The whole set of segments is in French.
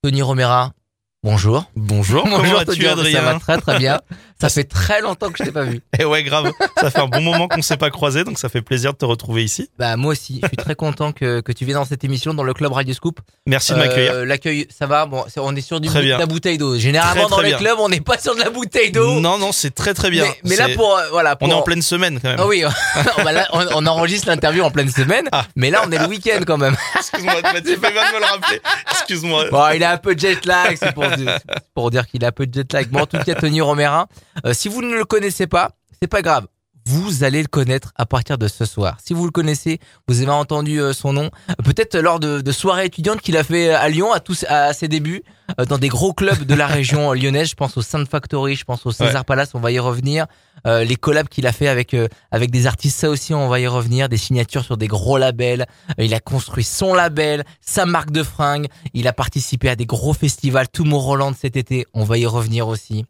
Tony Romera, bonjour. Bonjour, bonjour Tony, ça va Adrien très très bien. Ça fait très longtemps que je t'ai pas vu. Eh ouais, grave. Ça fait un bon moment qu'on s'est pas croisé, donc ça fait plaisir de te retrouver ici. Bah moi aussi, je suis très content que, que tu viennes dans cette émission dans le club Radio Scoop. Merci de Euh, m'accueillir. L'accueil, ça va? Bon, on est sur du de la bouteille d'eau. Généralement Très, dans les bien. clubs, on n'est pas sur de la bouteille d'eau. Non, non, c'est très très bien. Mais, mais là pour euh, voilà, pour, On est en pleine semaine quand même. Ah oui, bah là, on, on enregistre l'interview en pleine semaine, Ah. mais là on est le week-end quand même. Excuse-moi, tu fais bien de me le rappeler. Excuse-moi. Bon, il a un peu de jet lag, c'est pour, dire- c'est pour dire qu'il a un peu de jet lag. Bon, en tout cas, Tony euh, si vous ne le connaissez pas, c'est pas grave. Vous allez le connaître à partir de ce soir. Si vous le connaissez, vous avez entendu euh, son nom, euh, peut-être lors de, de soirées étudiantes qu'il a fait à Lyon à tous à ses débuts, euh, dans des gros clubs de la région lyonnaise. Je pense au Sainte Factory, je pense au César Palace. On va y revenir. Les collabs qu'il a fait avec avec des artistes, ça aussi, on va y revenir. Des signatures sur des gros labels. Il a construit son label, sa marque de fringues. Il a participé à des gros festivals, Tomorrowland cet été. On va y revenir aussi.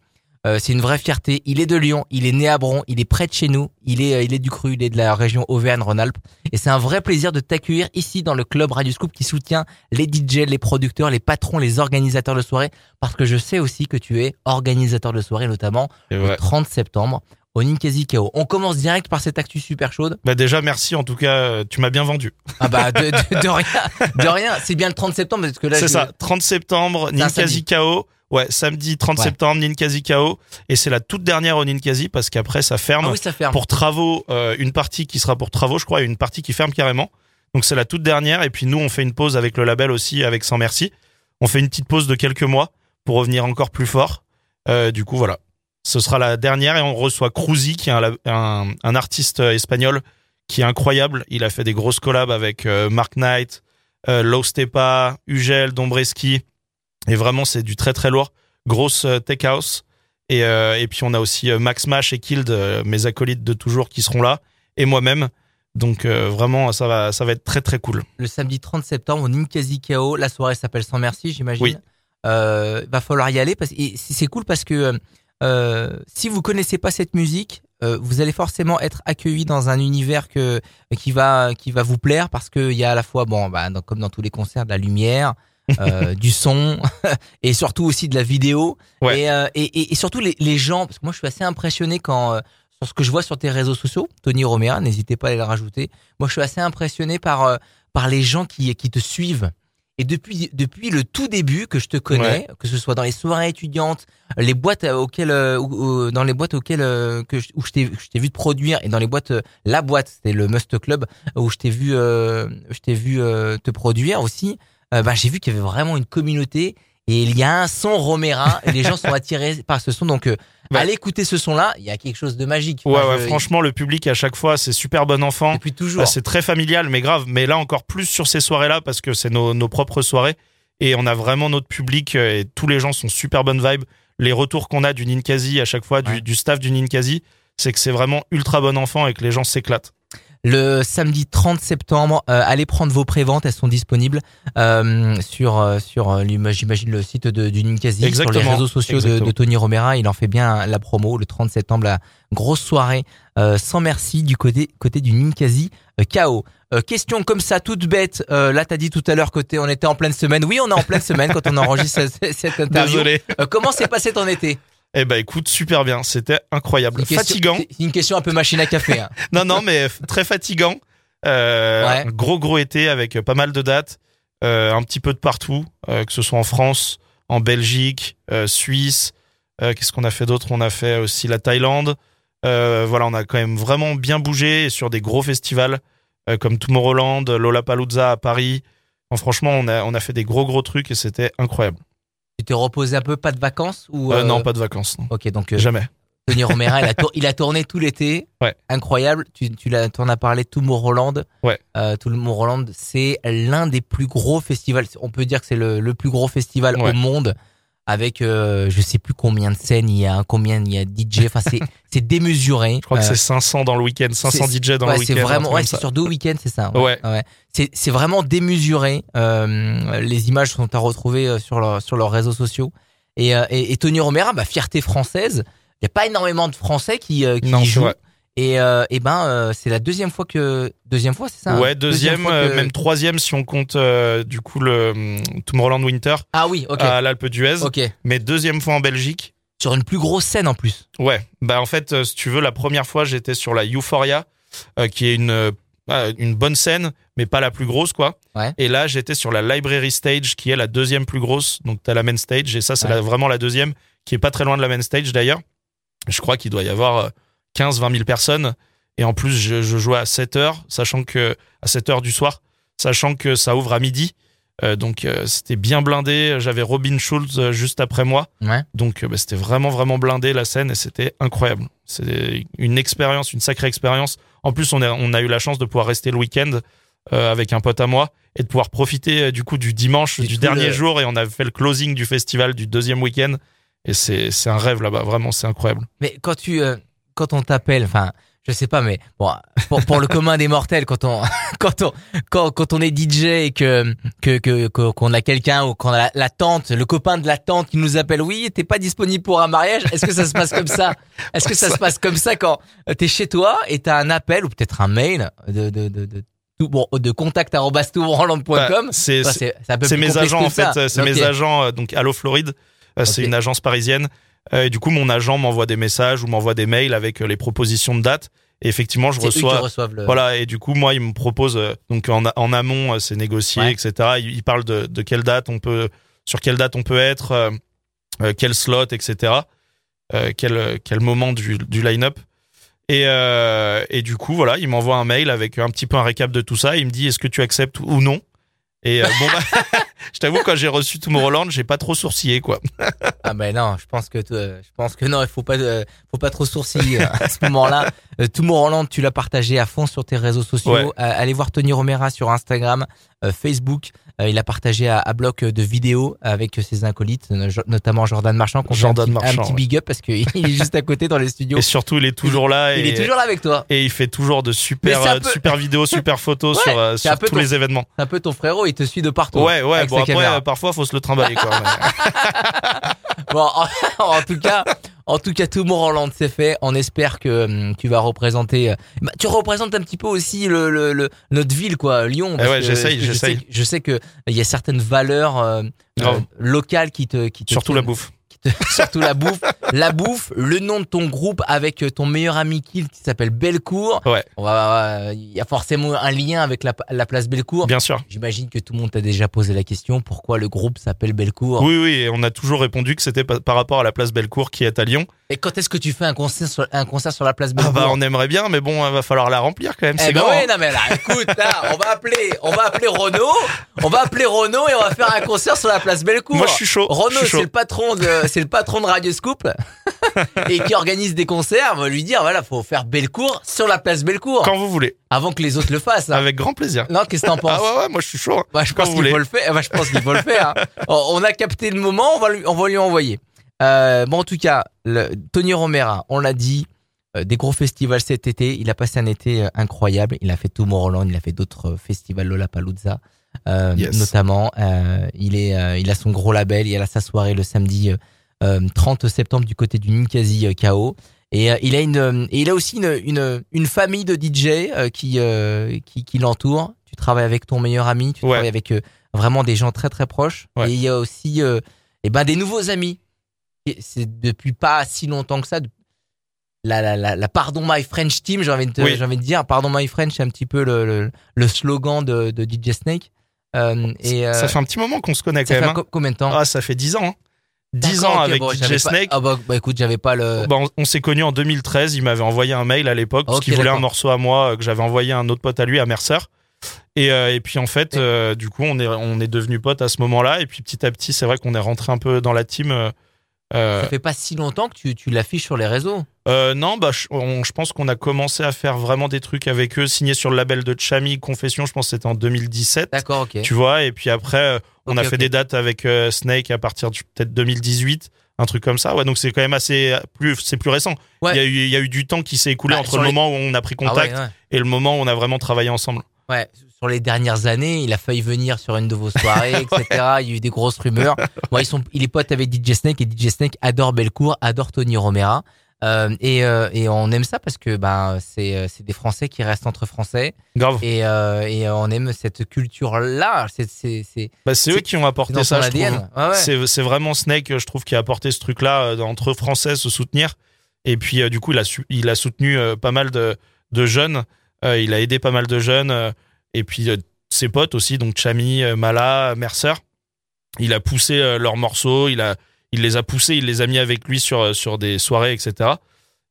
Euh, c'est une vraie fierté. Il est de Lyon, il est né à Bron, il est près de chez nous, il est, euh, il est du Cru, il est de la région Auvergne-Rhône-Alpes. Et c'est un vrai plaisir de t'accueillir ici dans le club Radio Scoop qui soutient les DJ, les producteurs, les patrons, les organisateurs de soirée. Parce que je sais aussi que tu es organisateur de soirée, notamment le ouais. 30 septembre au Ninkasi KO. On commence direct par cette actu super chaude. Bah déjà, merci. En tout cas, euh, tu m'as bien vendu. Ah bah de, de, de rien, de rien. C'est bien le 30 septembre parce que là C'est je- ça. 30 septembre. Ninkasi KO. Ouais, samedi 30 Ouais. septembre, Ninkasi KO. Et c'est la toute dernière au Ninkasi parce qu'après, ça ferme. Ah oui, ça ferme. pour travaux, euh, une partie qui sera pour travaux, je crois, et une partie qui ferme carrément. Donc c'est la toute dernière. Et puis nous, on fait une pause avec le label aussi, avec Sans Merci. On fait une petite pause de quelques mois pour revenir encore plus fort. Euh, du coup, voilà. Ce sera la dernière et on reçoit Cruzy, qui est un, un, un artiste euh, espagnol qui est incroyable. Il a fait des grosses collabs avec euh, Mark Knight, Low Stepa, Ugel, Dombreski. Et vraiment, c'est du très très lourd. Grosse euh, tech house. Et, euh, et puis on a aussi euh, Max Mash et Kild, mes acolytes de toujours qui seront là, et moi-même. Donc euh, vraiment, ça va, ça va être très très cool. le samedi 30 septembre au Ninkasi KO. La soirée s'appelle Sans Merci, j'imagine. Oui. Euh, va falloir y aller parce c'est cool parce que euh, si vous connaissez pas cette musique, vous allez forcément être accueilli dans un univers que qui va qui va vous plaire parce qu'il y a à la fois bon bah dans- comme dans tous les concerts de la lumière. Euh, du son et surtout aussi de la vidéo Ouais. et, euh, et, et, et surtout les, les gens parce que moi je suis assez impressionné quand euh, sur ce que je vois sur tes réseaux sociaux Tony Romera n'hésitez pas à le rajouter moi je suis assez impressionné par euh, par les gens qui, qui te suivent. Et depuis, depuis le tout début que je te connais, que ce soit dans les soirées étudiantes, les boîtes euh, auxquelles, euh, dans les boîtes auxquelles euh, que je, où je t'ai, je t'ai vu te produire et dans les boîtes, la boîte, c'était le Must Club où je t'ai vu, euh, je t'ai vu euh, te produire aussi. Euh, bah, j'ai vu qu'il y avait vraiment une communauté et il y a un son Romera et les gens sont attirés par ce son. Donc, euh, Ouais. allez écouter ce son-là. Il y a quelque chose de magique. Ouais, ouais, je- franchement, le public à chaque fois, c'est super bon enfant. depuis toujours. Ah, c'est très familial, mais grave. Mais là, encore plus sur ces soirées-là, parce que c'est nos, nos propres soirées. Et on a vraiment notre public, euh, et tous les gens sont super bonne vibe. Les retours qu'on a du Ninkasi à chaque fois, du, Ouais. du staff du Ninkasi, c'est que c'est vraiment ultra bon enfant et que les gens s'éclatent. Le samedi 30 septembre. Euh, allez prendre vos préventes, elles sont disponibles euh, sur euh, sur j'imagine le site de, du Ninkasi, sur les réseaux sociaux de, Tony Romera. Il en fait bien la promo le 30 septembre, la grosse soirée euh, sans merci du côté côté du Ninkasi KO. Question comme ça, toute bête. Là, t'as dit tout à l'heure t'es- on était en pleine semaine. Oui, on est en pleine semaine quand on enregistre cette, cette interview. Désolé. Comment s'est passé ton été? Eh ben, écoute, super bien. C'était incroyable. Une question- Fatigant. Une question un peu machine à café. hein. Non, non, mais très fatigant. Euh, Ouais. un Gros, gros été avec euh, pas mal de dates, euh, un petit peu de partout, euh, que ce soit en France, en Belgique, Suisse. Qu'est-ce qu'on a fait d'autre? On a fait aussi la Thaïlande. Voilà, on a quand même vraiment bien bougé sur des gros festivals comme Tomorrowland, Lollapalooza à Paris. Enfin, franchement, on a, on a fait des gros, gros trucs et c'était incroyable. Tu t'es reposé un peu, pas de vacances ou Euh, euh, non, pas de vacances. non. Ok, donc euh, Jamais. Tony Romera, il a, tour- il a tourné tout l'été. Ouais. Incroyable. Tu, tu l'as, t'en as parlé, Tomorrowland. Ouais. Euh, Tomorrowland, c'est l'un des plus gros festivals. On peut dire que c'est le, le plus gros festival Ouais. au monde. Avec, euh, je sais plus combien de scènes il y a, combien il y a de DJ. Enfin, c'est, c'est démesuré. Je crois que Euh, c'est 500 dans le week-end, 500 c'est- DJ dans ouais, le week-end. c'est vraiment, ouais, c'est sur deux week-ends, c'est ça. Ouais. C'est, c'est vraiment démesuré. Euh, les images sont à retrouver euh, sur leur, sur leurs réseaux sociaux. Et, euh, et, et Tony Romera, bah, fierté française. Il n'y a pas énormément de Français qui, euh, qui Non, y jouent. Et, euh, et ben, euh, c'est la deuxième fois que deuxième fois, c'est ça hein ouais, deuxième, euh, que- même troisième si on compte euh, du coup le hum, Tomorrowland Winter Ah oui, ok, à l'Alpe d'Huez. ok. Mais deuxième fois en Belgique. Sur une plus grosse scène en plus. Ouais, bah en fait, si tu veux, la première fois j'étais sur la Euphoria, qui est une ah, une bonne scène, mais pas la plus grosse quoi. Ouais. Et là, j'étais sur la Library Stage, qui est la deuxième plus grosse. Donc t'as la main stage, et ça c'est Ouais. vraiment la deuxième, qui est pas très loin de la main stage d'ailleurs. Je crois qu'il doit y avoir 15-20 000 personnes. Et en plus, je, je jouais à 7 heures, sachant que à 7 heures du soir, sachant que ça ouvre à midi. Euh, donc euh, c'était bien blindé. J'avais Robin Schulz euh, juste après moi. Ouais. Donc bah, c'était vraiment vraiment blindé la scène et c'était incroyable. C'est une expérience, une sacrée expérience. En plus on a, on a eu la chance de pouvoir rester le week-end avec un pote à moi et de pouvoir profiter du coup du dimanche du dernier le- jour et on a fait le closing du festival du deuxième week-end et c'est c'est un rêve là-bas vraiment c'est incroyable. Mais quand tu, quand on t'appelle, enfin, je sais pas, mais bon, pour, pour le commun des mortels, quand on, quand on, quand, quand on est DJ et que, que, que, qu'on a quelqu'un ou qu'on a la, la tante, le copain de la tante qui nous appelle, oui, t'es pas disponible pour un mariage. Est-ce que ça se passe comme ça Est-ce que ça se passe comme ça quand t'es chez toi et t'as un appel ou peut-être un mail de, de, de, de, tout, bon, de contact Bah, c'est Enfin, mes agents en fait, c'est mes agents euh, donc Allo Floride, euh, c'est une agence parisienne. Euh, et du coup mon agent m'envoie des messages ou m'envoie des mails avec euh, les propositions de dates et effectivement je reçois reçoivent le. Voilà, et du coup, moi, il me propose, euh, donc en, en amont, c'est négocié, Ouais. etc. Il, il parle de, de quelle date on peut, sur quelle date on peut être, euh, quel slot, etc. Euh, quel, quel moment du, du line-up. Et, euh, et du coup, voilà, il m'envoie un mail avec un petit peu un récap de tout ça. Il me dit, est-ce que tu acceptes ou non Et euh, bon, bah, je t'avoue, quand j'ai reçu Tomorrowland, j'ai pas trop sourcillé, quoi. Ah ben non, je pense que euh, je pense que non, il faut pas euh, faut pas trop sourciller euh, à ce moment-là. Tomorrowland, tu l'as partagé à fond sur tes réseaux sociaux. Ouais. Allez voir Tony Romera sur Instagram, Facebook. Euh, il a partagé à, à bloc de vidéos avec ses acolytes, euh, notamment Jordan Marchand. qu'on fait Jordan un petit, Marchand, un petit big up parce qu'il est juste à côté dans les studios. Et surtout, il est toujours là. Il et, est toujours là avec toi. Et il fait toujours de super, euh, peu- super vidéos, super photos Ouais, sur, euh, tous ton- les événements. C'est un peu ton frérot, il te suit de partout. Ouais, ouais, bon après, euh, parfois, faut se le trimballer, quoi. mais- Bon, en, en tout cas, en tout cas, Tomorrowland c'est fait. On espère que hum, tu vas représenter. euh, bah, tu représentes un petit peu aussi le, le, le- notre ville, quoi, Lyon. parce Eh ouais, que- j'essaye, parce que je j'essaye. sais que- Je sais que il y a certaines valeurs euh, euh, locales qui te, qui te Surtout la bouffe. surtout la bouffe, la bouffe, le nom de ton groupe avec euh, ton meilleur ami Kill qui s'appelle. Ouais. On va, il y a forcément un lien avec la, la place Belcourt. Bien sûr. J'imagine que tout le monde t'a déjà posé la question pourquoi le groupe s'appelle Belcourt. Oui, oui, et on a toujours répondu que c'était pa- par rapport à la place Bellecour qui est à Lyon. Et quand est-ce que tu fais un concert sur, un concert sur la place Ah Bellecour? bah, on aimerait bien, mais bon, il va falloir la remplir quand même. Eh C'est grand. ouais, hein. non mais là, écoute, là, on va appeler, on va appeler Renault, on va appeler Renault et on va faire un concert sur la place Bellecour. Moi, je suis chaud. Suis c'est le patron de, c'est le patron de Radio Scoop et qui organise des concerts. On va lui dire, voilà, faut faire Bellecour sur la place Bellecour Quand vous voulez. avant que les autres le fassent. hein. Avec grand plaisir. Non, qu'est-ce que t'en penses Ah ouais, ouais, moi je suis chaud. hein. Bah, je Quand pense vous qu'il faut le faire. Bah, je pense qu'il faut le faire. hein. On a capté le moment, on va lui, on va lui envoyer. Euh, bon, en tout cas, le, Tony Romera, on l'a dit, euh, des gros festivals cet été. Il a passé un été euh, incroyable. Il a fait Tomorrowland, il a fait d'autres festivals Lollapalooza, euh, Yes. notamment. Euh, il est, euh, il a son gros label. Il a sa soirée le samedi 30 septembre du côté du Ninkasi euh, KO. Et euh, il a une, euh, et il a aussi une, une, une famille de DJ euh, qui, euh, qui, qui l'entoure. Tu travailles avec ton meilleur ami, tu Ouais. travailles avec euh, vraiment des gens très très proches. Ouais. Et il y a aussi, euh, eh ben des nouveaux amis. Et C'est depuis pas si longtemps que ça. La, la, la, la Pardon My French Team, j'ai envie de te, Oui. j'ai envie de dire. Pardon My French, c'est un petit peu le, le, le slogan de, de DJ Snake. Euh, et euh, Ça fait un petit moment qu'on se connaît ça quand fait même. co- combien de temps? Hein. Ah, ça fait 10 ans. Hein. 10 D'accord, ans avec bon, DJ pas- Snake. Ah bah, bah, écoute, j'avais pas le. Bah, on on s'est connus en 2013. Il m'avait envoyé un mail à l'époque parce qu'il voulait un morceau à moi euh, que j'avais envoyé à un autre pote à lui à Mercer. Et, euh, et puis en fait, euh, du coup, on est on est devenu potes à ce moment-là. Et puis petit à petit, c'est vrai qu'on est rentré un peu dans la team. Euh, Ça fait pas si longtemps que tu, tu l'affiches sur les réseaux. Euh, non, bah, je, on- je pense qu'on a commencé à faire vraiment des trucs avec eux, signés sur le label de Chami Confession, je pense que c'était en 2017. D'accord, ok. Tu vois, et puis après, euh, on a fait des dates avec euh, Snake à partir de peut-être 2018, un truc comme ça. Ouais, donc c'est quand même assez plus, c'est plus récent. Ouais. Il y a eu, il y a eu du temps qui s'est écoulé Bah, entre le les- moment où on a pris Ah ouais, contact ouais. et le moment où on a vraiment travaillé ensemble. Ouais, sur les dernières années, il a failli venir sur une de vos soirées, etc. Il y a eu des grosses rumeurs. Bon, ils sont, il est pote avec DJ Snake et DJ Snake adore Belcourt, adore Tony Romera. Euh, et, euh, et on aime ça parce que ben c'est euh, c'est des Français qui restent entre Français Grave. et, euh, et on aime cette culture là. C'est Bah, c'est eux qui ont apporté ça, je trouve. Ouais. C'est, vraiment Snake, je trouve, qui a apporté ce truc-là euh, entre Français se soutenir. Et puis, du coup, il a, il a soutenu pas mal de, de jeunes. Il a aidé pas mal de jeunes. Et puis, euh, ses potes aussi, donc Chami, euh, Mala, Mercer. Il a poussé euh, leurs morceaux. Il, a, il les a poussés, il les a mis avec lui sur, sur des soirées, etc.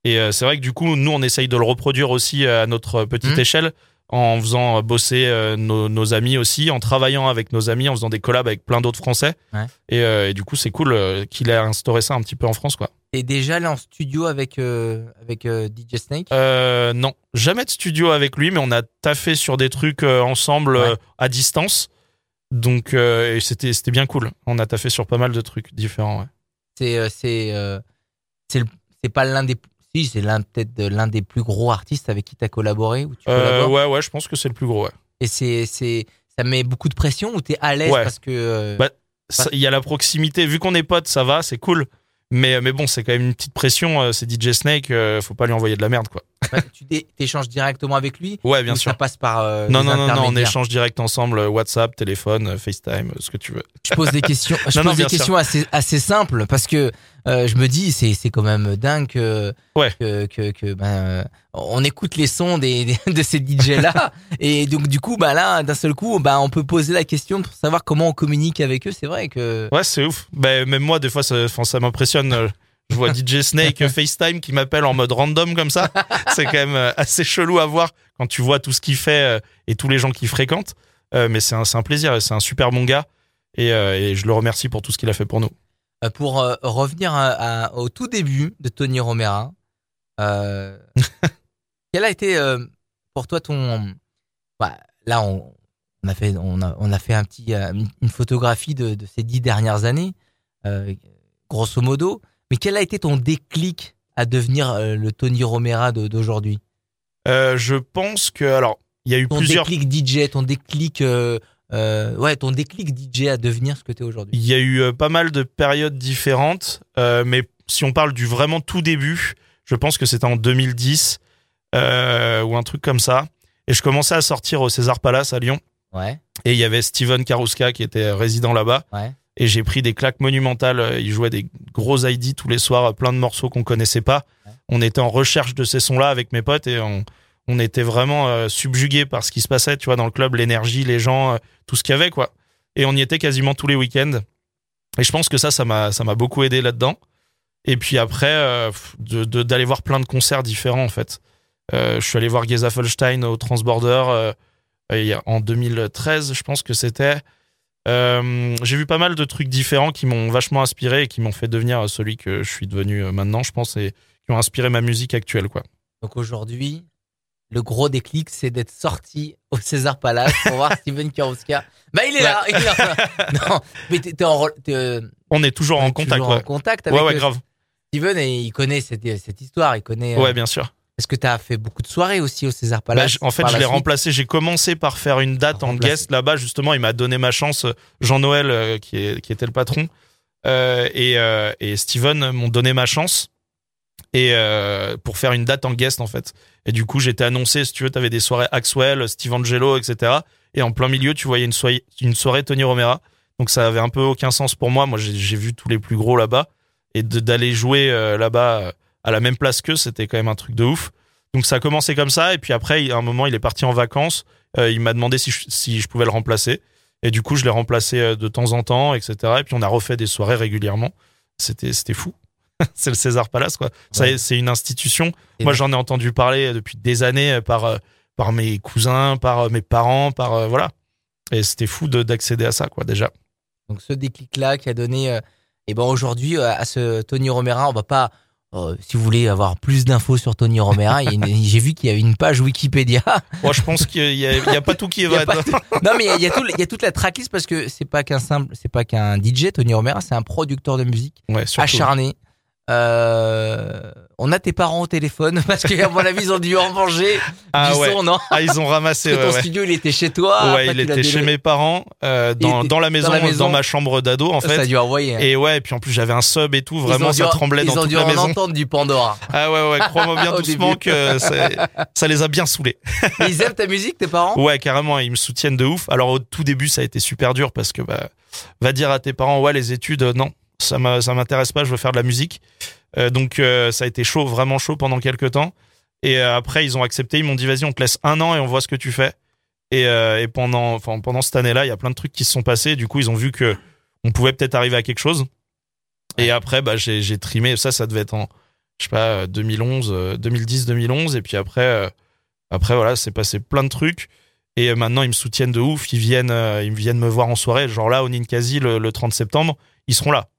Et c'est vrai que du coup, nous, on essaye de le reproduire aussi à notre petite Mhm. échelle en faisant bosser euh, nos, nos amis aussi, en travaillant avec nos amis, en faisant des collabs avec plein d'autres Français. Et, euh, et du coup, c'est cool euh, qu'il ait instauré ça un petit peu en France, quoi. T'es déjà allé en studio avec euh, avec euh, DJ Snake? Euh, non, jamais de studio avec lui, mais on a taffé sur des trucs euh, ensemble Ouais. euh, à distance. Donc, euh, c'était c'était bien cool. On a taffé sur pas mal de trucs différents. ouais. C'est euh, c'est euh, c'est le- c'est pas l'un des si c'est l'un peut-être de l'un des plus gros artistes avec qui t'as collaboré ou tu Euh, ouais, ouais, je pense que c'est le plus gros. Ouais. Et c'est c'est ça met beaucoup de pression ou t'es à l'aise Ouais. parce que euh, Bah, Il y a la proximité. Vu qu'on est potes, ça va, c'est cool. Mais, mais bon, c'est quand même une petite pression. euh, C'est DJ Snake, faut pas lui envoyer de la merde, quoi. Bah, tu t'échanges directement avec lui Ouais, bien sûr. ça passe par euh, Non, non, non, non, on échange direct ensemble, euh, WhatsApp, téléphone, euh, FaceTime, ce que tu veux. Je pose des questions. Je Non, non, pose des sûr. questions assez assez simples parce que euh, je me dis c'est c'est quand même dingue que Ouais. que que, que, ben on écoute les sons des, des- de ces DJ là et donc du coup bah là d'un seul coup bah on peut poser la question pour savoir comment on communique avec eux. C'est vrai que Ouais, c'est ouf. Ben, même moi, des fois, ça, ça m'impressionne. Je vois DJ Snake FaceTime qui m'appelle en mode random comme ça. C'est quand même euh, assez chelou à voir quand tu vois tout ce qu'il fait euh, et tous les gens qu'il fréquente. Euh, mais c'est un, plaisir c'est un super bon gars. Et, et je le remercie pour tout ce qu'il a fait pour nous. Pour euh, revenir à- à- au tout début de Tony Romera, euh, quel a été euh, pour toi ton bah, là on, on a fait on a, on a fait un petit une photographie de, de ces dix dernières années grosso modo mais quel a été ton déclic à devenir euh, le Tony Romera d'aujourd'hui? Euh, je pense que, alors, il y a eu ton plusieurs. déclic DJ ton déclic euh, euh, ouais ton déclic DJ à devenir ce que tu es aujourd'hui? Il y a eu euh, pas mal de périodes différentes, mais si on parle du vraiment tout début, je pense que c'était en 2010 euh, ou un truc comme ça. Et je commençais à sortir au César Palace à Lyon. ouais Et il y avait Steven Karuska qui était résident là-bas. ouais Et j'ai pris des claques monumentales. Il jouait des gros ID tous les soirs, plein de morceaux qu'on connaissait pas. On était en recherche de ces sons-là avec mes potes et on, on était vraiment euh, subjugués par ce qui se passait, tu vois, dans le club, l'énergie, les gens, euh, tout ce qu'il y avait, quoi. Et on y était quasiment tous les week-ends. Et je pense que ça, ça m'a, ça m'a beaucoup aidé là-dedans. Et puis après, euh, de, d'aller voir plein de concerts différents, en fait. Je suis allé voir Geza Folstein au Transborder en 2013, je pense que c'était. Euh, j'ai vu pas mal de trucs différents qui m'ont vachement inspiré et qui m'ont fait devenir celui que je suis devenu euh, maintenant, je pense, et qui ont inspiré ma musique actuelle, quoi. Donc aujourd'hui, le gros déclic, c'est d'être sorti au César Palace pour voir Steven Karuska. Bah, il est là, il est là. Non, mais t'es, en, t'es, euh, On est toujours en contact, toujours ouais. en contact avec Ouais, ouais, grave. Steven et il connaît cette, cette histoire. Il connaît. euh, Ouais, bien sûr. Est-ce que t'as fait beaucoup de soirées aussi au César Bah, Palace en fait, je la l'ai remplacé. J'ai commencé par faire une date en guest là-bas. Justement, il m'a donné ma chance. euh, Jean-Noël, euh, qui, est, qui était le patron, euh, et, euh, et Steven m'ont donné ma chance. Et pour faire une date en guest, en fait. Et du coup, j'étais annoncé, si tu veux, t'avais des soirées Axwell, Steve Angelo, etc. Et en plein milieu, tu voyais une soirée, une soirée Tony Romera. Donc ça avait un peu aucun sens pour moi. Moi, j'ai vu tous les plus gros là-bas. Et d'aller jouer là-bas à la même place qu'eux, c'était quand même un truc de ouf. Donc ça a commencé comme ça, et puis après, à un moment, il est parti en vacances. Euh, il m'a demandé si je, si je pouvais le remplacer. Et du coup, je l'ai remplacé euh, de temps en temps, etc. Et puis on a refait des soirées régulièrement. C'était c'était fou. c'est le César Palace, quoi. Ouais. C'est une institution. Et Moi, j'en ai entendu parler depuis des années euh, par, euh, par mes cousins, par euh, mes parents, par. euh, voilà. Et c'était fou de- d'accéder à ça, quoi, déjà. Donc ce déclic-là qui a donné. euh, et ben aujourd'hui euh, à ce Tony Romera, on va pas. Euh, si vous voulez avoir plus d'infos sur Tony Romera, j'ai vu qu'il y avait une page Wikipédia. Moi, je pense qu'il y, a- pas tout qui pas dedans. non mais il y a, tout, il y a toute la tracklist parce que c'est pas qu'un simple, c'est pas qu'un DJ Tony Romera, c'est un producteur de musique Ouais, acharné. Euh, on a tes parents au téléphone parce qu'à mon avis ils ont dû en manger Ah du ouais. son, non Ah, ils ont ramassé. Parce que ton ouais. studio il était chez toi. Ouais, il était chez mes parents, euh, dans, la maison, dans la maison. dans ma chambre d'ado en Ça a fait. dû envoyer. hein. Et ouais, et puis en plus j'avais un sub et tout, vraiment dû ça en- tremblait dans Ils ont toute dû la en maison. entendre du Pandora. Ah ouais ouais, crois-moi bien doucement début. que ça les a bien saoulés. Ils aiment ta musique, tes parents? Ouais, carrément, ils me soutiennent de ouf. Alors au tout début, ça a été super dur parce que bah, va dire à tes parents, ouais, les études, euh, non, ça m'intéresse pas, je veux faire de la musique. Euh, donc euh, ça a été chaud, vraiment chaud pendant quelques temps. Et euh, après, ils ont accepté, ils m'ont dit, vas-y, on te laisse un an et on voit ce que tu fais. Et, et pendant, enfin, pendant cette année-là, il y a plein de trucs qui se sont passés. Du coup, ils ont vu que on pouvait peut-être arriver à quelque chose. Et après, bah, j'ai trimé. Ça, ça devait être en, je sais pas, euh, 2011, euh, 2010, 2011. Et puis après, après voilà, c'est passé plein de trucs. Et maintenant, ils me soutiennent de ouf. Ils viennent, ils viennent me voir en soirée. Genre là, au Ninkasi, le, le 30 septembre, ils seront là.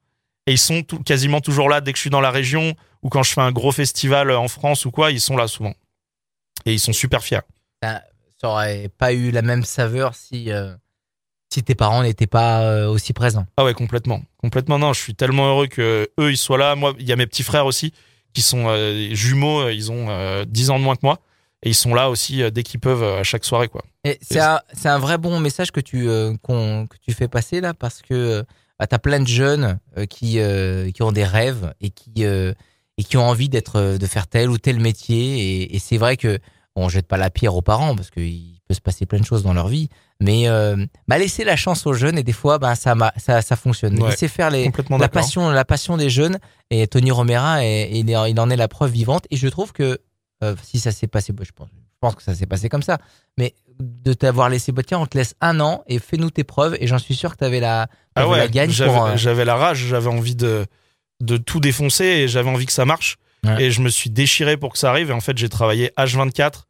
Et ils sont tout- quasiment toujours là dès que je suis dans la région ou quand je fais un gros festival en France ou quoi, ils sont là souvent. Et ils sont super fiers. Ça, ça aurait pas eu la même saveur si, euh, si tes parents n'étaient pas euh, aussi présents. Ah ouais, complètement. Complètement, non. Je suis tellement heureux que eux, ils soient là. Moi, il y a mes petits frères aussi qui sont euh, jumeaux. euh, Ils ont euh, 10 ans de moins que moi. Et ils sont là aussi euh, dès qu'ils peuvent euh, à chaque soirée, quoi. Et c'est un, un vrai bon message que tu, euh, que tu fais passer là parce que bah, t'as plein de jeunes euh, qui, euh, qui ont des rêves et qui, euh, et qui ont envie d'être, de faire tel ou tel métier. Et, et c'est vrai que on jette pas la pierre aux parents parce qu'il peut se passer plein de choses dans leur vie. Mais euh, bah, laisser la chance aux jeunes et des fois, bah, ça, ça, ça fonctionne. Ouais. Laisser faire les, la passion, la passion des jeunes. Et Tony Romera, il, en est la preuve vivante. Et je trouve que euh, si ça s'est passé, bah, je pense, je pense que ça s'est passé comme ça. Mais de t'avoir laissé, bah, tiens, on te laisse un an et fais-nous tes preuves. Et j'en suis sûr que t'avais la, Ah ouais, la gagne j'avais pour. j'avais la rage, j'avais envie de, de tout défoncer et j'avais envie que ça marche. Ouais. Et je me suis déchiré pour que ça arrive. Et en fait, j'ai travaillé H24.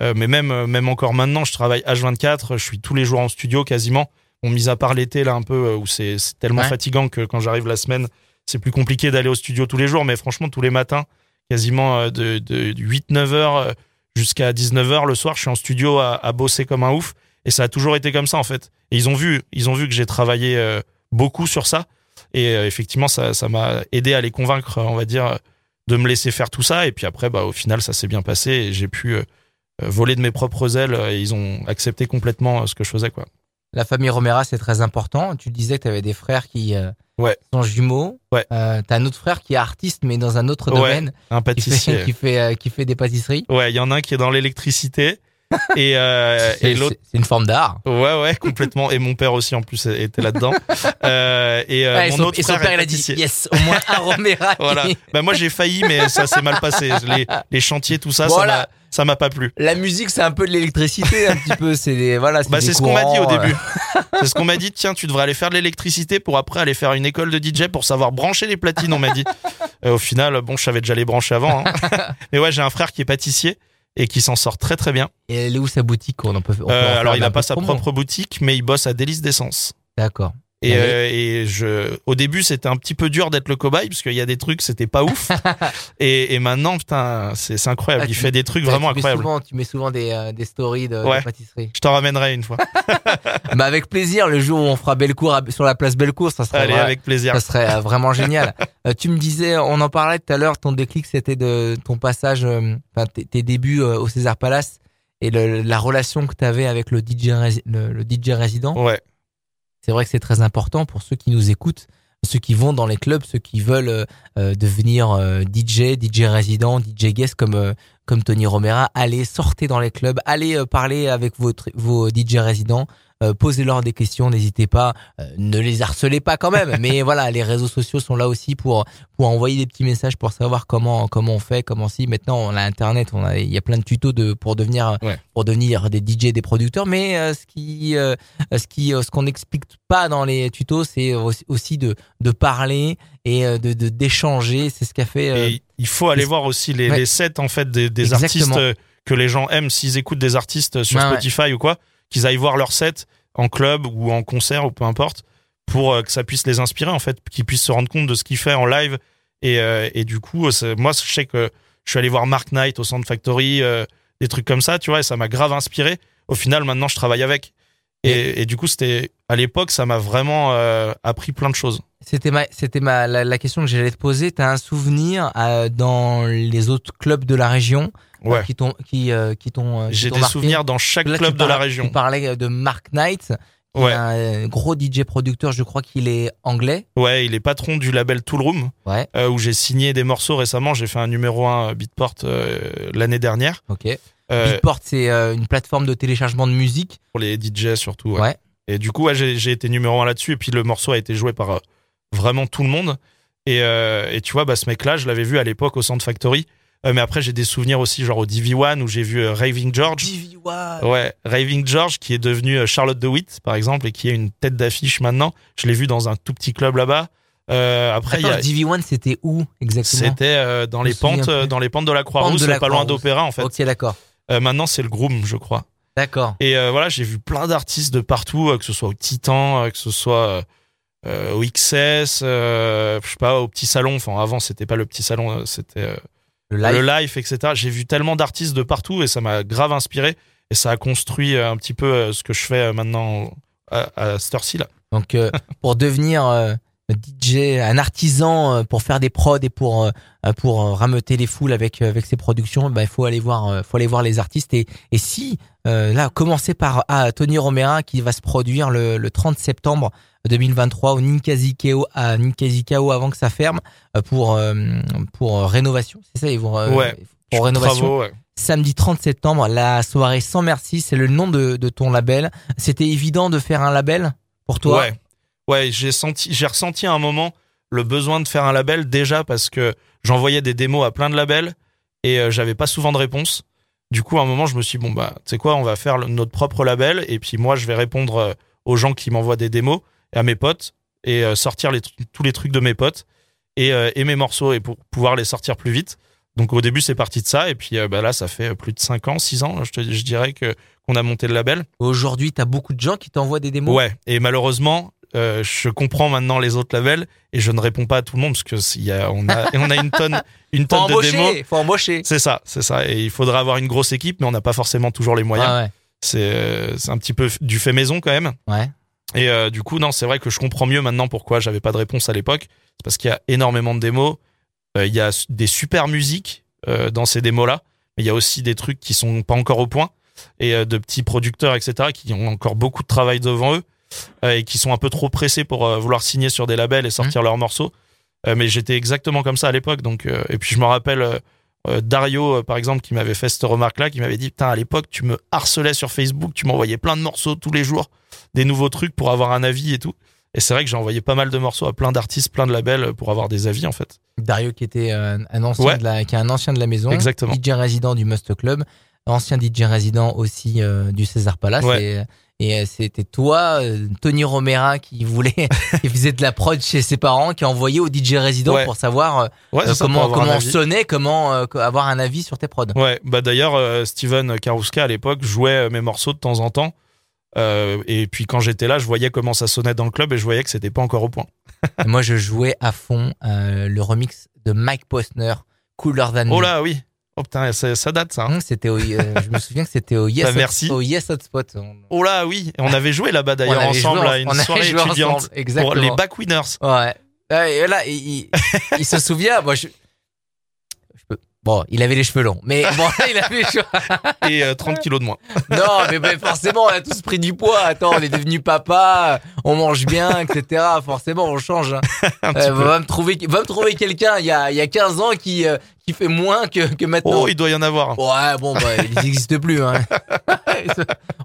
Euh, mais même, euh, même encore maintenant, je travaille H24. Je suis tous les jours en studio quasiment. Bon, mis à part l'été, là, un peu, euh, où c'est c'est tellement Ouais. fatigant que quand j'arrive la semaine, c'est plus compliqué d'aller au studio tous les jours. Mais franchement, tous les matins, quasiment de, de 8-9 heures jusqu'à 19 heures le soir, je suis en studio à, à bosser comme un ouf. Et ça a toujours été comme ça, en fait. Et ils ont vu, ils ont vu que j'ai travaillé euh, beaucoup sur ça. Et euh, effectivement, ça ça m'a aidé à les convaincre, on va dire, de me laisser faire tout ça. Et puis après, bah, au final, ça s'est bien passé et j'ai pu euh, voler de mes propres ailes et ils ont accepté complètement euh, ce que je faisais, quoi. La famille Romera, c'est très important. Tu disais que tu avais des frères qui euh, Ouais. sont jumeaux. Ouais. Euh, t'as un autre frère qui est artiste, mais dans un autre Ouais, domaine, Un qui fait, pâtissier. qui, fait, euh, qui fait des pâtisseries. Ouais, il y en a un qui est dans l'électricité et, euh, et l'autre. c'est- une forme d'art. Ouais, ouais, complètement. Et mon père aussi, en plus, était là-dedans. Euh, et euh, Ouais, et mon son, autre et son frère, père, il a dit yes, au moins un Romera. Voilà. Bah, moi, j'ai failli, mais ça s'est mal passé. Les, les chantiers, tout ça, Voilà. ça m'a- ça m'a pas plu. La musique, c'est un peu de l'électricité, un petit peu. C'est des, voilà, Bah, c'est ce qu'on m'a dit au courants, début. c'est ce qu'on m'a dit. Tiens, tu devrais aller faire de l'électricité pour après aller faire une école de DJ pour savoir brancher les platines, on m'a dit. Euh, au final, bon, je savais déjà les brancher avant. hein. Mais ouais, j'ai un frère qui est pâtissier et qui s'en sort très très bien. Et elle est où sa boutique? On en peut, on peut en Euh, alors, il un a peu pas sa propre boutique, mais il bosse à Délice d'essence. D'accord. Et, Ouais. euh, et je, au début, c'était un petit peu dur d'être le cobaye parce qu'il y a des trucs, c'était pas ouf. et, et maintenant, putain, c'est incroyable. Ah, il fait des trucs vraiment tu incroyables. souvent- tu mets souvent des, euh, des stories de, de Ouais. pâtisserie. Je t'en ramènerai une fois. bah, avec plaisir, le jour où on fera Bellecour sur la place Bellecour, ça serait, Allez, vrai- avec plaisir. ça serait euh, vraiment génial. Euh, tu me disais, on en parlait tout à l'heure, ton déclic, c'était de ton passage, enfin, tes, tes débuts au César Palace et le- la relation que tu avais avec le DJ, le, le DJ résident. Ouais. C'est vrai que c'est très important pour ceux qui nous écoutent, ceux qui vont dans les clubs, ceux qui veulent euh, euh, devenir euh, DJ, DJ résident, DJ guest comme comme Tony Romera. Allez, sortez dans les clubs, allez parler avec vos DJ résidents, euh, posez-leur des questions, n'hésitez pas, euh, ne les harcelez pas quand même. mais voilà, les réseaux sociaux sont là aussi pour pour envoyer des petits messages pour savoir comment comment on fait, comment si. Maintenant, on a Internet, on a il y a plein de tutos de pour devenir Ouais. pour devenir des DJ, des producteurs. Mais euh, ce qui euh, ce qui euh, ce qu'on n'explique pas dans les tutos, c'est aussi- de de parler et euh, de d'échanger. C'est ce qu'a fait. euh, Et il faut aller voir aussi les, Ouais. les sets en fait des, des artistes euh, que les gens aiment. S'ils écoutent des artistes sur ouais. Spotify ou quoi, qu'ils aillent voir leurs sets en club ou en concert ou peu importe, pour euh, que ça puisse les inspirer en fait, qu'ils puissent se rendre compte de ce qu'il fait en live. Et, euh, et du coup, c'est- moi, je sais que je suis allé voir Mark Knight au Sound Factory, euh, des trucs comme ça, tu vois, et ça m'a grave inspiré. Au final, maintenant, je travaille avec. Et, et du coup, c'était à l'époque, ça m'a vraiment euh, appris plein de choses. C'était ma, c'était ma, la, la question que j'allais te poser. T'as un souvenir euh, dans les autres clubs de la région? Euh, qui t'ont, qui, euh, qui t'ont. euh, J'ai des marqué? souvenirs dans chaque Là, club de la région. Tu parlais de Mark Knight, qui Ouais. est un gros DJ producteur. Je crois qu'il est anglais. Ouais, il est patron du label Tool Room, Ouais. euh, où j'ai signé des morceaux récemment. J'ai fait un numéro 1 Beatport euh, l'année dernière. Ok. Euh, Beatport, c'est une plateforme de téléchargement de musique. pour les DJ surtout. Ouais. Ouais. Et du coup, ouais, j'ai j'ai été numéro un là-dessus. Et puis le morceau a été joué par vraiment tout le monde. Et, euh, et tu vois, bah, ce mec-là, je l'avais vu à l'époque au Sound Factory. Euh, mais après, j'ai des souvenirs aussi, genre au DV1, où j'ai vu euh, Raving George. Ouais, Raving George, qui est devenu Charlotte DeWitt, par exemple, et qui est une tête d'affiche maintenant. Je l'ai vu dans un tout petit club là-bas. Euh, après, il y Attends, a- DV1, c'était où exactement? C'était euh, dans les pentes, euh, dans les pentes de la Croix-Rousse, pas loin d'Opéra en fait. Ok, d'accord. Maintenant, c'est le Groom, je crois. D'accord. Et voilà, j'ai vu plein d'artistes de partout, que ce soit au Titan, que ce soit euh, au XS, euh, je sais pas, au Petit Salon. Enfin, avant, c'était pas le Petit Salon, euh, c'était euh, Le live. le etc. J'ai vu tellement d'artistes de partout et ça m'a grave inspiré. Et ça a construit euh, un petit peu euh, ce que je fais maintenant à, à cette heure-ci, là. Donc, euh, pour devenir euh, DJ, un artisan, euh, pour faire des prods et pour euh, pour euh, rameuter les foules avec avec ses productions, bah, il faut aller voir, faut aller voir les artistes. Et et si euh, là, commencer par ah, Tony Romera qui va se produire le, le 30 septembre 2023 au Ninkazikao à Ninkazikao avant que ça ferme pour pour rénovation. C'est ça, ils vont Ouais. pour rénovation. Travaux, ouais. Samedi 30 septembre, la soirée sans merci, c'est le nom de, de ton label. C'était évident de faire un label pour toi? Ouais, ouais, j'ai senti, j'ai ressenti à un moment le besoin de faire un label déjà parce que j'envoyais des démos à plein de labels et euh, j'avais pas souvent de réponse. Du coup, à un moment, je me suis dit, bon bah, tu sais quoi, on va faire le- notre propre label et puis moi, je vais répondre euh, aux gens qui m'envoient des démos et à mes potes et euh, sortir les tous les trucs de mes potes et, et mes morceaux et pour pouvoir les sortir plus vite. Donc au début, c'est parti de ça et puis bah, là, ça fait plus de 5 ans, 6 ans, je, te, je dirais que qu'on a monté le label. Aujourd'hui, t'as beaucoup de gens qui t'envoient des démos? Ouais, et malheureusement, euh, je comprends maintenant les autres labels et je ne réponds pas à tout le monde parce que y a, on a, on a une tonne, une Faut tonne de démos. faut embaucher. C'est ça, c'est ça. Et il faudra avoir une grosse équipe, mais on n'a pas forcément toujours les moyens. Ah ouais. C'est, euh, c'est un petit peu du fait maison quand même. Ouais. Et euh, du coup, non, c'est vrai que je comprends mieux maintenant pourquoi j'avais pas de réponse à l'époque. C'est parce qu'il y a énormément de démos. Euh, Il y a des super musiques dans ces démos-là, mais il y a aussi des trucs qui sont pas encore au point et de petits producteurs, etc., qui ont encore beaucoup de travail devant eux et qui sont un peu trop pressés pour euh, vouloir signer sur des labels et sortir leurs morceaux. Euh, mais j'étais exactement comme ça à l'époque. Donc, euh, et puis je me rappelle euh, euh, Dario, euh, par exemple, qui m'avait fait cette remarque-là, qui m'avait dit Putain, à l'époque, tu me harcelais sur Facebook, tu m'envoyais plein de morceaux tous les jours, des nouveaux trucs pour avoir un avis et tout. Et c'est vrai que j'ai envoyé pas mal de morceaux à plein d'artistes, plein de labels euh, pour avoir des avis en fait. Dario qui était euh, un ancien Ouais. de la, qui est un ancien de la maison. Exactement. DJ résident du Must Club. Ancien DJ résident aussi euh, du César Palace. Ouais. Et, et, euh, c'était toi, euh, Tony Romera, qui voulait, qui faisait de la prod chez ses parents, qui a envoyé au DJ résident Ouais. pour savoir euh, Ouais, comment, pour comment sonnait, comment euh, avoir un avis sur tes prods. Ouais, bah d'ailleurs, euh, Steven Karuska à l'époque jouait mes morceaux de temps en temps. Et puis quand j'étais là, je voyais comment ça sonnait dans le club et je voyais que c'était pas encore au point. Moi, je jouais à fond le remix de Mike Postner, Cooler Than Oh là, oui. Oh putain, ça, ça date ça. hein. C'était au, euh, je me souviens que c'était au Yes, Bah, Hot- merci. au yes Hotspot. Oh là, oui. On avait joué là-bas d'ailleurs ensemble joué à une on soirée joué étudiante ensemble, exactement. pour les back winners. Ouais. Et là, il, il- il se souvient. Moi, je, Bon, il avait les cheveux longs, mais bon, là, il avait les cheveux. et euh, 30 kilos de moins. Non, mais ben, forcément, on a tous pris du poids. Attends, on est devenu papa, on mange bien, etc. Forcément, on change. hein. Euh, va me trouver, va me trouver quelqu'un il y a, il y a 15 ans qui, euh, qui fait moins que, que maintenant. Oh, il doit y en avoir. Ouais, bon, bah, il n'existe plus. Hein.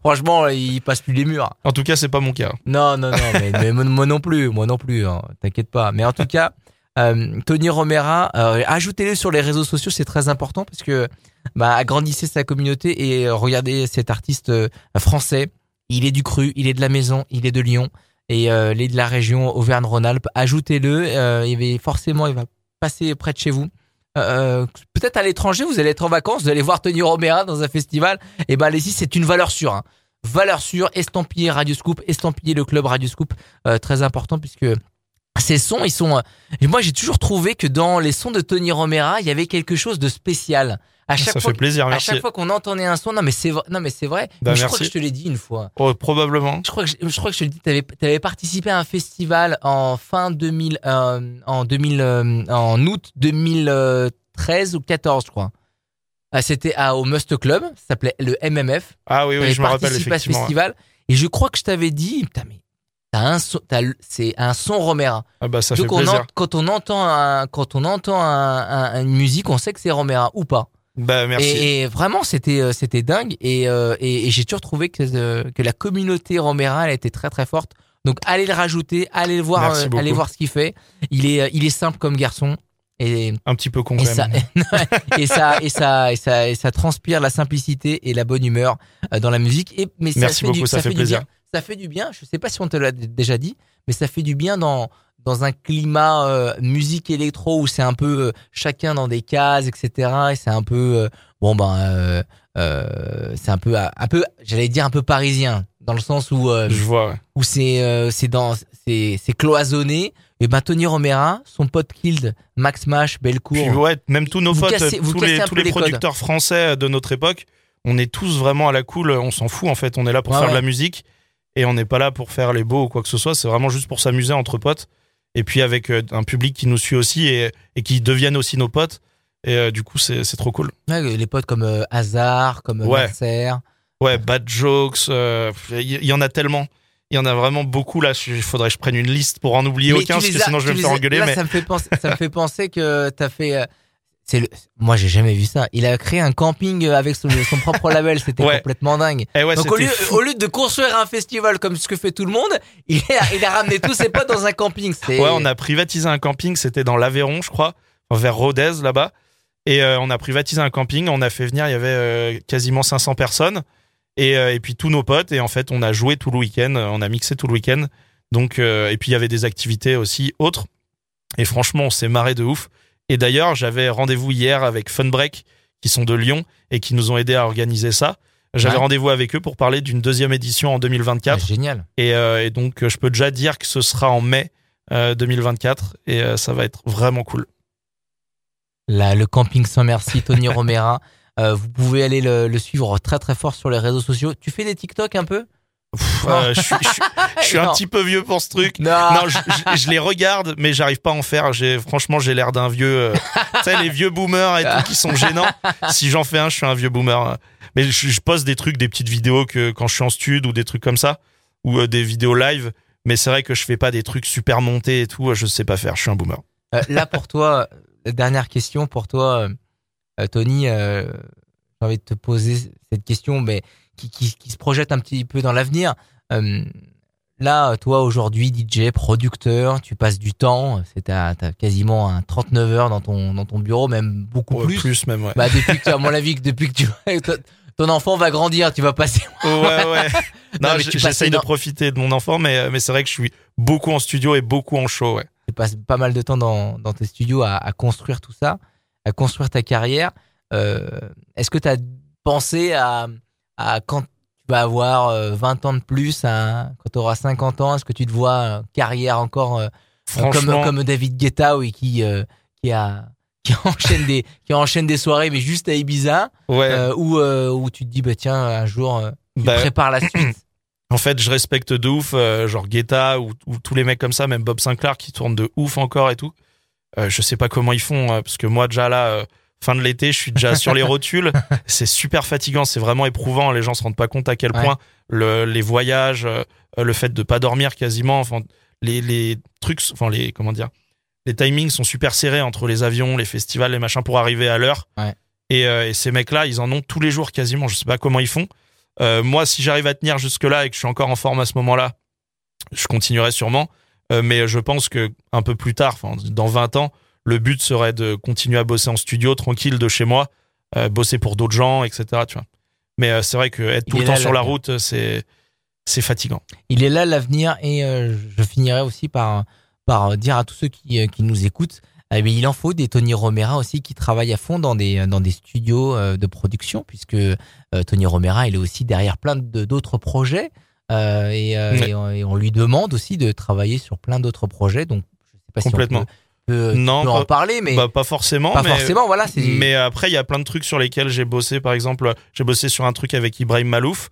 Franchement, il passe plus les murs. En tout cas, c'est pas mon cas. Non, non, non, mais, mais moi, moi non plus, moi non plus, hein, t'inquiète pas. Mais en tout cas, euh, Tony Romera, euh, ajoutez-le sur les réseaux sociaux, c'est très important parce que bah, agrandissez sa communauté et euh, regardez cet artiste euh, français. Il est du cru, il est de la maison, il est de Lyon et il est de la région Auvergne-Rhône-Alpes. Ajoutez-le, il forcément, il va passer près de chez vous. Peut-être à l'étranger, vous allez être en vacances, vous allez voir Tony Romera dans un festival. Et ben allez-y, c'est une valeur sûre. hein. Valeur sûre, estampillé Radio Scoop, estampillé le club Radio Scoop, très important puisque ces sons, ils sont. euh, et moi, j'ai toujours trouvé que dans les sons de Tony Romera, il y avait quelque chose de spécial. À Ça chaque fois, fait plaisir, à merci. chaque fois qu'on entendait un son, non mais c'est vrai, non mais c'est vrai. Bah, je crois que je te l'ai dit une fois. Oh, probablement. Je crois que je, je crois que je te l'ai dit. T'avais avais participé à un festival en fin 2000, euh, en 2000, euh, en août 2013 ou 14, je crois. Ah, C'était à- au Must Club. Ça s'appelait le MMF. Ah oui, oui, je me rappelle à ce effectivement. festival. Et je crois que je t'avais dit, putain mais c'est un son Romera. Ah bah ça fait Donc on plaisir. quand on entend un, quand on entend un- un- une musique, on sait que c'est Romera ou pas. Bah merci. Et, et vraiment, c'était euh, c'était dingue. Et, euh, et, et j'ai toujours trouvé que, euh, que la communauté Romera, elle était très très forte. Donc allez le rajouter, allez le voir, euh, allez voir ce qu'il fait. Il est il est simple comme garçon. Et, Un petit peu con et ça, et ça et ça et ça et ça transpire la simplicité et la bonne humeur dans la musique. Et mais ça Merci fait beaucoup, du, ça fait du plaisir. bien. Ça fait du bien. Je sais pas si on te l'a déjà dit, mais ça fait du bien dans dans un climat euh, musique électro où c'est un peu euh, chacun dans des cases, etc. Et c'est un peu euh, bon ben c'est un peu un peu j'allais dire un peu parisien dans le sens où Je vois. ouais. où c'est c'est dans c'est c'est cloisonné. Et ben Tony Romera, son pote Kild, Max Mash, Belcourt. Puis ouais, même tous nos potes, cassez- tous les, tous producteurs français de notre époque, on est tous vraiment à la cool, on s'en fout en fait, on est là pour faire ouais. de la musique et on n'est pas là pour faire les beaux ou quoi que ce soit, c'est vraiment juste pour s'amuser entre potes et puis avec euh, un public qui nous suit aussi et, et qui deviennent aussi nos potes et euh, du coup c'est trop cool. Ouais, les potes comme euh, Hazard, comme euh, Ouais. Mercer. Ouais, bad jokes, il y, y en a tellement. Il y en a vraiment beaucoup là. Il faudrait que je prenne une liste pour en oublier Mais aucun, parce que sinon je vais me faire engueuler. Là, mais ça me fait penser, ça me fait penser que t'as fait. C'est le. Moi, j'ai jamais vu ça. Il a créé un camping avec son, son propre label. C'était Ouais. complètement dingue. Eh ouais, Donc au lieu, fou. au lieu de construire un festival comme ce que fait tout le monde, il a, il a ramené tous ses potes dans un camping. Ouais, on a privatisé un camping, c'était dans l'Aveyron, je crois, vers Rodez là-bas. Et euh, on a privatisé un camping, on a fait venir, il y avait euh, quasiment 500 personnes. Et, euh, et puis tous nos potes, et en fait, on a joué tout le week-end, on a mixé tout le week-end. Donc, et puis il y avait des activités aussi autres. Et franchement, on s'est marré de ouf. Et d'ailleurs, j'avais rendez-vous hier avec Funbreak, qui sont de Lyon et qui nous ont aidés à organiser ça. J'avais Ouais. rendez-vous avec eux pour parler d'une deuxième édition en 2024. Ah, génial. Et, euh, et donc, euh, je peux déjà dire que ce sera en mai euh, 2024 et euh, ça va être vraiment cool. Là, le camping sans merci, Tony Romera. Euh, vous pouvez aller le, le suivre très très fort sur les réseaux sociaux. Tu fais des TikTok un peu? Pff, euh, je suis, je suis- je suis un petit peu vieux pour ce truc. Non. Non, je, les regarde, mais j'arrive pas à en faire. J'ai, franchement, j'ai l'air d'un vieux, euh, tu sais, les vieux boomers et tout qui sont gênants. Si j'en fais un, je suis un vieux boomer. Mais je, poste des trucs, des petites vidéos que quand je suis en stud ou des trucs comme ça, ou euh, des vidéos live. Mais c'est vrai que je fais pas des trucs super montés et tout. Je sais pas faire. Je suis un boomer. Là pour toi, dernière question pour toi, Tony. j'ai envie de te poser cette question, mais qui, qui, qui se projette un petit peu dans l'avenir. Euh, là, toi aujourd'hui, DJ, producteur, tu passes du temps. C'est t'as quasiment un 39 heures dans ton dans ton bureau, même beaucoup Ouais, plus. plus même, ouais. Bah depuis que tu, à mon avis, depuis que tu ton enfant va grandir, tu vas passer. Ouais, ouais. Non, Non, j'essaye de profiter de mon enfant, mais, mais c'est vrai que je suis beaucoup en studio et beaucoup en show, ouais. tu passes pas mal de temps dans, dans tes studios à, à construire tout ça, à construire ta carrière. Euh, Est-ce que tu as pensé à, à quand tu vas avoir euh, 20 ans de plus, à- quand tu auras 50 ans, est-ce que tu te vois euh, carrière encore euh, comme, David Guetta oui, qui, euh, qui, a, qui, enchaîne des, qui enchaîne des soirées, mais juste à Ibiza, ouais. euh, où, euh, où tu te dis, bah, tiens, un jour, euh, tu Bah, prépares la suite. En fait, je respecte de ouf, euh, genre Guetta ou, ou tous les mecs comme ça, même Bob Sinclair qui tourne de ouf encore et tout. Euh, je sais pas comment ils font, euh, parce que moi déjà là, euh, fin de l'été, je suis déjà sur les rotules. C'est super fatigant, c'est vraiment éprouvant. Les gens se rendent pas compte à quel Ouais. point le, les voyages, euh, le fait de pas dormir quasiment, enfin les, les trucs, enfin les comment dire, les timings sont super serrés entre les avions, les festivals, les machins pour arriver à l'heure. Ouais. Et, euh, et ces mecs-là, ils en ont tous les jours quasiment. Je sais pas comment ils font. Euh, moi, si j'arrive à tenir jusque-là et que je suis encore en forme à ce moment-là, je continuerai sûrement. Mais je pense que un peu plus tard, dans 20 ans, le but serait de continuer à bosser en studio, tranquille de chez moi, euh, bosser pour d'autres gens, etc. Tu vois. Mais euh, c'est vrai que être tout le temps sur la route, c'est c'est fatigant. Il est là l'avenir et euh, je finirai aussi par, par dire à tous ceux qui, euh, qui nous écoutent, eh bien, il en faut des Tony Romera aussi qui travaillent à fond dans des, dans des studios euh, de production puisque euh, Tony Romera il est aussi derrière plein de- d'autres projets euh, et, euh, Ouais. et on, et on lui demande aussi de travailler sur plein d'autres projets donc je sais pas Complètement. si on peut, peux, tu Non, peux en pas- parler, mais Bah, pas forcément. pas mais... forcément. Voilà, c'est Mais après, il y a plein de trucs sur lesquels j'ai bossé. Par exemple, j'ai bossé sur un truc avec Ibrahim Malouf,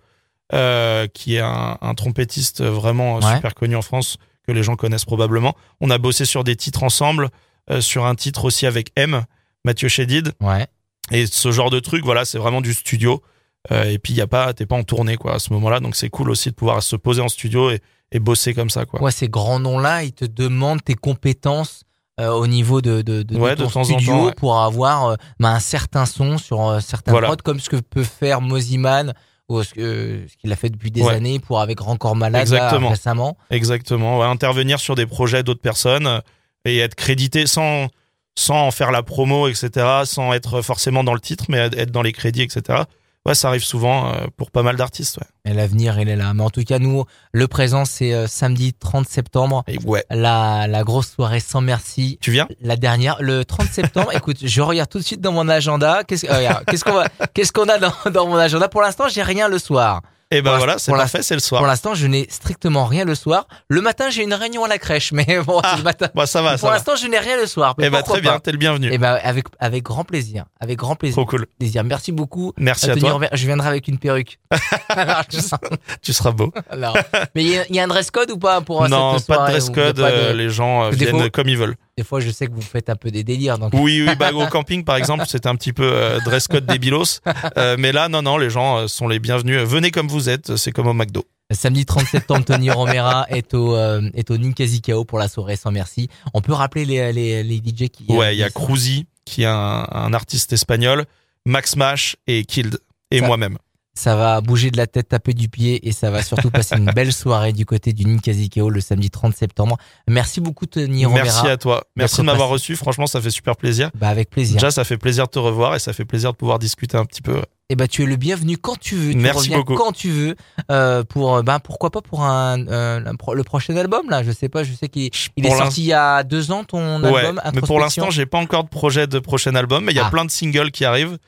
euh, qui est un, un trompettiste vraiment euh, Ouais. super connu en France, que les gens connaissent probablement. On a bossé sur des titres ensemble, euh, sur un titre aussi avec M, Mathieu Chédid. ouais. Et ce genre de truc, voilà, c'est vraiment du studio. Euh, et puis, il y a pas, t'es pas en tournée, quoi, à ce moment-là. Donc, c'est cool aussi de pouvoir se poser en studio et, et bosser comme ça, quoi. Ouais, ces grands noms-là, ils te demandent tes compétences euh, au niveau de, de, de, Ouais, de ton de temps en studio temps, ouais. pour avoir euh, bah, un certain son sur euh, certains Voilà. prods, comme ce que peut faire Moziman ou ce, ce qu'il a fait depuis des Ouais. années pour avec Rancor Malade là, Exactement. récemment. Exactement. Intervenir sur des projets d'autres personnes euh, et être crédité sans, sans en faire la promo, etc., sans être forcément dans le titre, mais être dans les crédits, etc. Ouais, ça arrive souvent euh, pour pas mal d'artistes. Ouais. Et l'avenir, il est là. Mais en tout cas, nous, le présent, c'est euh, samedi 30 septembre, Et ouais. la, la grosse soirée sans merci. Tu viens? La dernière, le 30 septembre. écoute, je regarde tout de suite dans mon agenda. Qu'est-ce euh, qu'on va, qu'est-ce qu'on a dans, dans mon agenda? Pour l'instant, j'ai rien le soir. Et ben Pour voilà, c'est pour parfait, c'est le soir. Pour l'instant, je n'ai strictement rien le soir. Le matin, j'ai une réunion à la crèche, mais bon, Ah, le matin. Bah, ça va, Pour ça va. l'instant, je n'ai rien le soir. mais Et bah, pourquoi très bien, pas t'es le bienvenu. Et ben avec avec grand plaisir, avec grand plaisir. Trop cool. plaisir. Merci beaucoup. Merci à toi. Je viendrai avec une perruque. Alors, Tu seras beau. alors. Mais il y, a- il y a un dress code ou pas pour euh, non, cette pas de dress ou code. pas de- euh, Les gens euh, viennent comme ils veulent. Des fois, je sais que vous faites un peu des délires. Donc, Oui, oui, bah, au camping, par exemple, c'était un petit peu euh, dress code débilos. Euh, mais là, non, non, les gens euh, sont les bienvenus. Venez comme vous êtes, c'est comme au McDo. samedi 30 septembre, Tony Romera est au euh, est au Ninkasi Kao pour la soirée sans merci. On peut rappeler les les, les DJ qui. Ouais, il y a Cruzy, qui est un, un artiste espagnol, Max Mash et Killed, et moi-même. Ça va bouger de la tête, taper du pied et ça va surtout passer une belle soirée du côté du Ninkasi Kao le samedi 30 septembre. Merci beaucoup Tony Romera. Merci à toi. Merci de m'avoir reçu. Franchement, ça fait super plaisir. Bah avec plaisir. Déjà, ça fait plaisir de te revoir et ça fait plaisir de pouvoir discuter un petit peu. Eh ben, tu es le bienvenu quand tu veux. Tu Merci reviens beaucoup. quand tu veux. Euh, pour, ben, pourquoi pas pour un, euh, le prochain album là? Je sais pas. Je sais qu'il il est sorti il y a deux ans ton Ouais, album. mais pour l'instant, j'ai pas encore de projet de prochain album, mais il y a Ah. plein de singles qui arrivent, euh,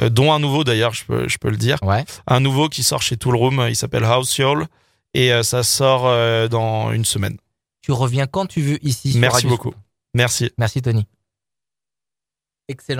dont un nouveau d'ailleurs, je peux, je peux le dire. Ouais. Un nouveau qui sort chez Tool Room, il s'appelle House Soul et euh, ça sort euh, dans une semaine. Tu reviens quand tu veux ici. Merci beaucoup. Merci. Merci Tony. Excellent.